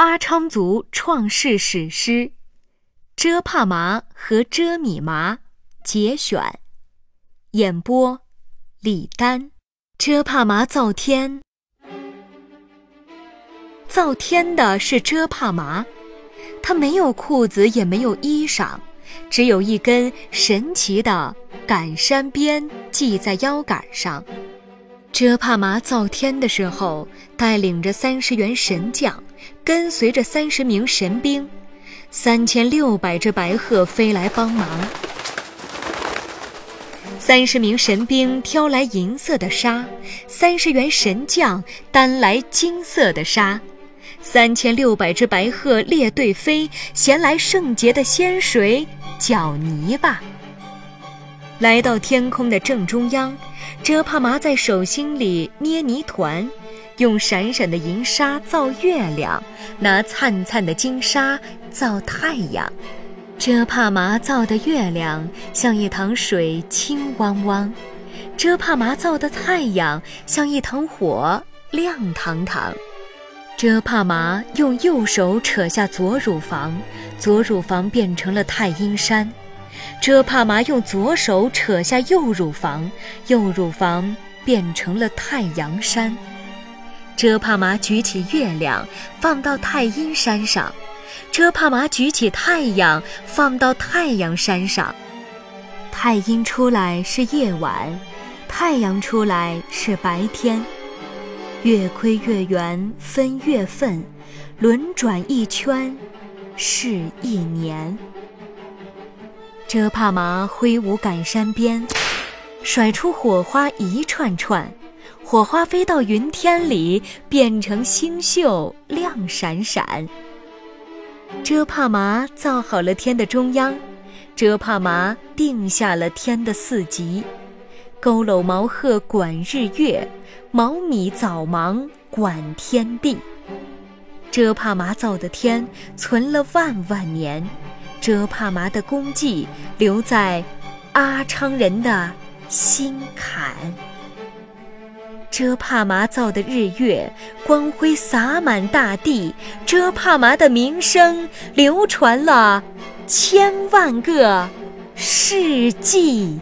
阿昌族创世史诗《遮帕麻和遮米麻》节选，演播李丹。遮帕麻造天，造天的是遮帕麻。他没有裤子，也没有衣裳，只有一根神奇的赶山鞭系在腰杆上。遮帕麻造天的时候，带领着三十员神将，跟随着三十名神兵，三千六百只白鹤飞来帮忙。三十名神兵挑来银色的沙，三十员神将担来金色的沙。三千六百只白鹤列队飞，衔来圣洁的仙水搅泥巴。来到天空的正中央，遮帕麻在手心里捏泥团，用闪闪的银沙造月亮，拿灿灿的金沙造太阳。遮帕麻造的月亮像一塘水，清汪汪；遮帕麻造的太阳像一塘火，亮堂堂。遮帕麻用右手扯下左乳房，左乳房变成了太阴山；遮帕麻用左手扯下右乳房，右乳房变成了太阳山。遮帕麻举起月亮放到太阴山上，遮帕麻举起太阳放到太阳山上。太阴出来是夜晚，太阳出来是白天。月亏月圆分月份，轮转一圈是一年。遮帕麻挥舞赶山鞭，甩出火花一串串，火花飞到云天里，变成星宿亮闪闪。遮帕麻造好了天的中央，遮帕麻定下了天的四极。佝偻毛鹤管日月，毛米早芒管天地。遮帕麻造的天存了万万年，遮帕麻的功绩留在阿昌人的心坎。遮帕麻造的日月光辉洒满大地，遮帕麻的名声流传了千万个世纪。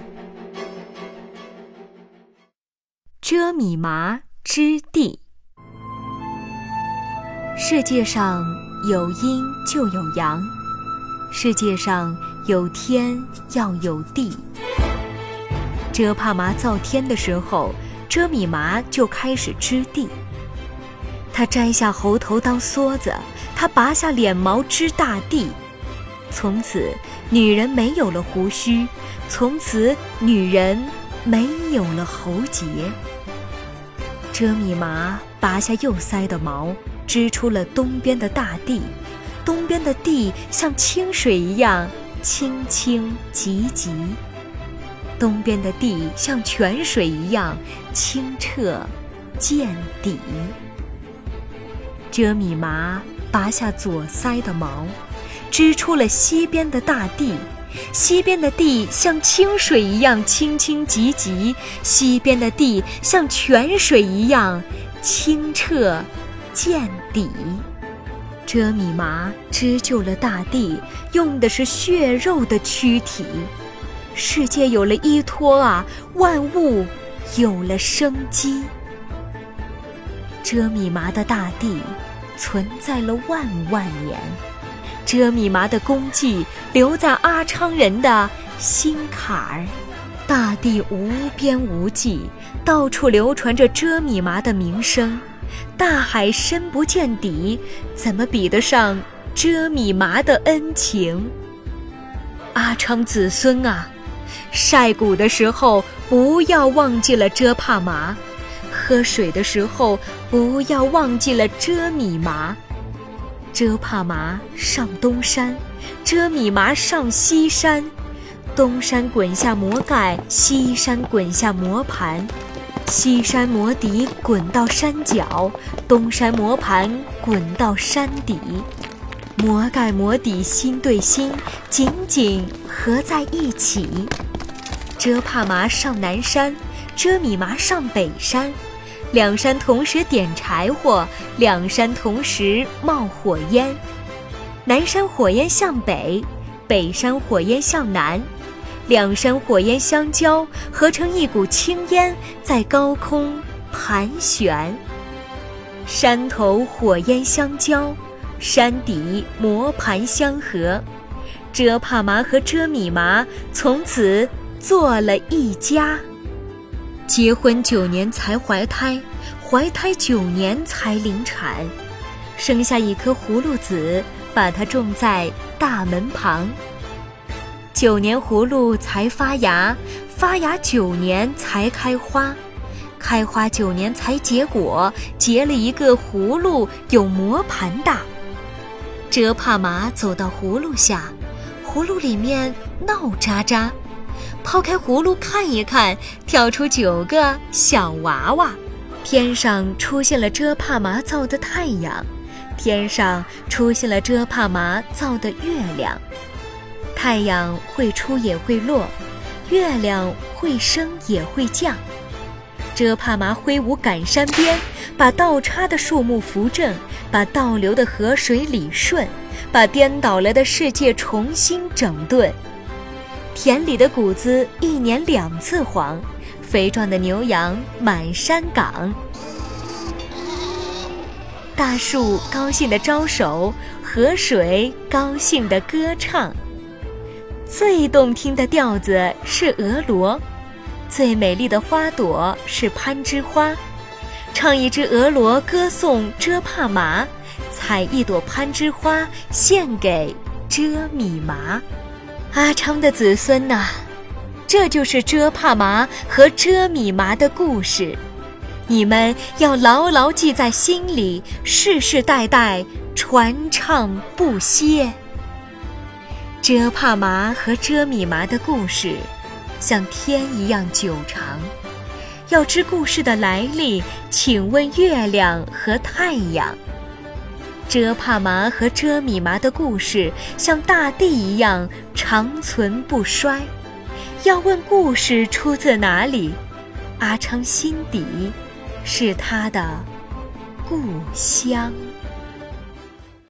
遮米麻之地。世界上有阴就有阳，世界上有天要有地。遮帕麻造天的时候，遮米麻就开始织地。他摘下猴头当梭子，他拔下脸毛织大地。从此，女人没有了胡须；从此，女人没有了喉结。遮米麻拔下右腮的毛，织出了东边的大地。东边的地像清水一样清清急急，东边的地像泉水一样清澈见底。遮米麻拔下左腮的毛，织出了西边的大地。西边的地像清水一样清清急急，西边的地像泉水一样清澈见底。遮米麻织就了大地，用的是血肉的躯体，世界有了依托啊，万物有了生机。遮米麻的大地存在了万万年。遮米麻的功绩留在阿昌人的心坎儿，大地无边无际，到处流传着遮米麻的名声。大海深不见底，怎么比得上遮米麻的恩情？阿昌子孙啊，晒谷的时候不要忘记了遮帕麻，喝水的时候不要忘记了遮米麻。遮帕麻上东山，遮米麻上西山。东山滚下磨盖，西山滚下磨盘。西山磨底滚到山脚，东山磨盘滚到山底。磨盖磨底心对心，紧紧合在一起。遮帕麻上南山，遮米麻上北山。两山同时点柴火，两山同时冒火焰。南山火焰向北，北山火焰向南，两山火焰相交，合成一股青烟，在高空盘旋。山头火焰相交，山底磨盘相合，遮帕麻和遮米麻从此做了一家。结婚九年才怀胎，怀胎九年才临产，生下一颗葫芦籽，把它种在大门旁。九年葫芦才发芽，发芽九年才开花，开花九年才结果，结了一个葫芦有磨盘大。遮帕麻走到葫芦下，葫芦里面闹喳喳。抛开葫芦看一看，跳出九个小娃娃。天上出现了遮帕麻造的太阳，天上出现了遮帕麻造的月亮。太阳会出也会落，月亮会升也会降。遮帕麻挥舞赶山鞭，把倒插的树木扶正，把倒流的河水理顺，把颠倒了的世界重新整顿。田里的谷子一年两次黄，肥壮的牛羊满山岗。大树高兴地招手，河水高兴地歌唱。最动听的调子是鹅螺，最美丽的花朵是攀枝花。唱一支鹅螺歌颂遮帕麻，采一朵攀枝花献给遮米麻。阿昌的子孙呐，这就是遮帕麻和遮米麻的故事，你们要牢牢记在心里，世世代代传唱不歇。遮帕麻和遮米麻的故事，像天一样久长。要知故事的来历，请问月亮和太阳。遮帕麻和遮米麻的故事像大地一样长存不衰。要问故事出自哪里，阿昌心底是他的故乡。